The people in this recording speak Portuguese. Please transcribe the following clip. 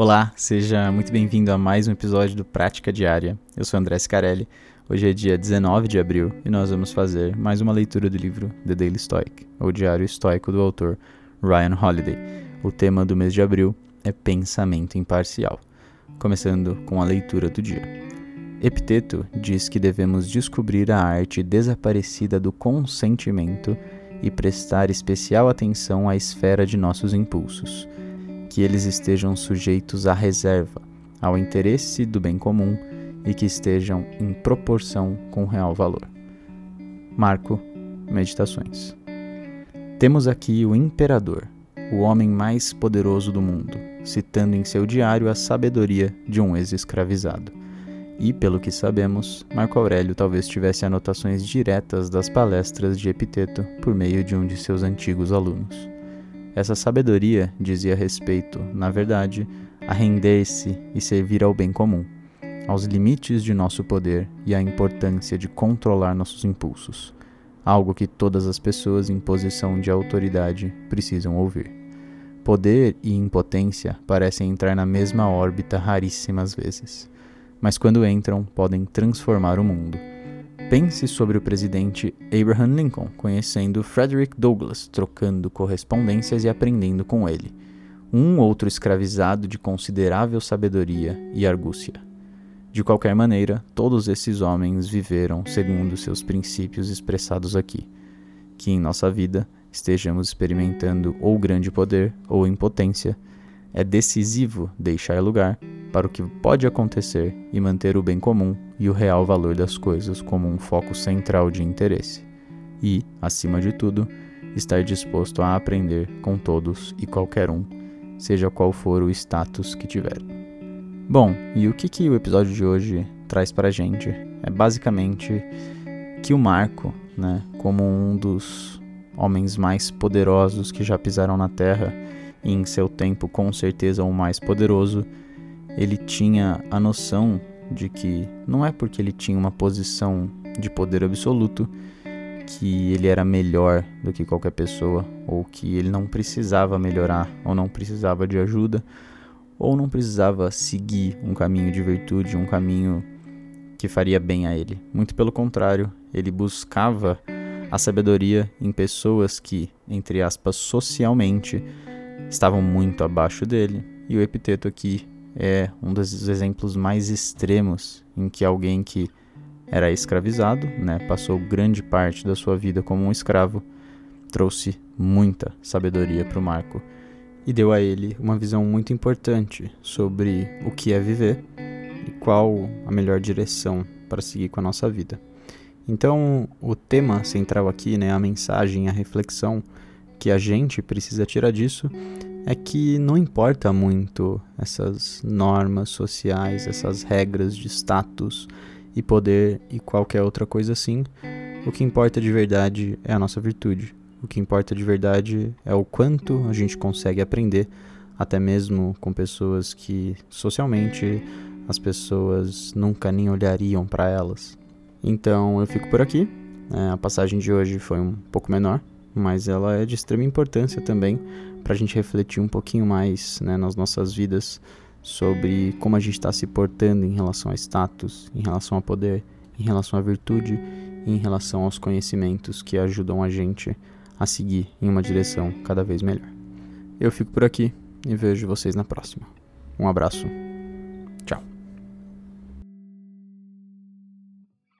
Olá, seja muito bem-vindo a mais um episódio do Prática Diária. Eu sou André Scarelli. Hoje é dia 19 de abril e nós vamos fazer mais uma leitura do livro The Daily Stoic, ou Diário Estoico do autor Ryan Holiday. O tema do mês de abril é pensamento imparcial. Começando com a leitura do dia. Epiteto diz que devemos descobrir a arte desaparecida do consentimento e prestar especial atenção à esfera de nossos impulsos que eles estejam sujeitos à reserva, ao interesse do bem comum e que estejam em proporção com o real valor. Marco, Meditações. Temos aqui o imperador, o homem mais poderoso do mundo, citando em seu diário a sabedoria de um ex-escravizado. E, pelo que sabemos, Marco Aurélio talvez tivesse anotações diretas das palestras de Epiteto por meio de um de seus antigos alunos. Essa sabedoria dizia respeito, na verdade, a render-se e servir ao bem comum, aos limites de nosso poder e à importância de controlar nossos impulsos, algo que todas as pessoas em posição de autoridade precisam ouvir. Poder e impotência parecem entrar na mesma órbita raríssimas vezes, mas quando entram, podem transformar o mundo Pense sobre o presidente Abraham Lincoln conhecendo Frederick Douglass, trocando correspondências e aprendendo com ele. Um outro escravizado de considerável sabedoria e argúcia. De qualquer maneira, todos esses homens viveram segundo seus princípios expressados aqui. Que em nossa vida estejamos experimentando ou grande poder ou impotência, é decisivo deixar lugar para o que pode acontecer e manter o bem comum e o real valor das coisas como um foco central de interesse. E, acima de tudo, estar disposto a aprender com todos e qualquer um, seja qual for o status que tiver. Bom, e o que, que o episódio de hoje traz para a gente? É basicamente que o Marco, né, como um dos homens mais poderosos que já pisaram na Terra, e em seu tempo com certeza o mais poderoso, ele tinha a noção de que não é porque ele tinha uma posição de poder absoluto que ele era melhor do que qualquer pessoa, ou que ele não precisava melhorar, ou não precisava de ajuda, ou não precisava seguir um caminho de virtude, um caminho que faria bem a ele. Muito pelo contrário, ele buscava a sabedoria em pessoas que, entre aspas, socialmente estavam muito abaixo dele. E o epiteto aqui é um dos exemplos mais extremos em que alguém que era escravizado, né, passou grande parte da sua vida como um escravo, trouxe muita sabedoria para o Marco e deu a ele uma visão muito importante sobre o que é viver e qual a melhor direção para seguir com a nossa vida. Então, o tema central aqui, né, a mensagem, a reflexão que a gente precisa tirar disso é que não importa muito essas normas sociais, essas regras de status e poder e qualquer outra coisa assim. O que importa de verdade é a nossa virtude. O que importa de verdade é o quanto a gente consegue aprender, até mesmo com pessoas que socialmente as pessoas nunca nem olhariam para elas. Então eu fico por aqui. É, a passagem de hoje foi um pouco menor, mas ela é de extrema importância também para a gente refletir um pouquinho mais né, nas nossas vidas sobre como a gente está se portando em relação a status, em relação a poder, em relação à virtude em relação aos conhecimentos que ajudam a gente a seguir em uma direção cada vez melhor. Eu fico por aqui e vejo vocês na próxima. Um abraço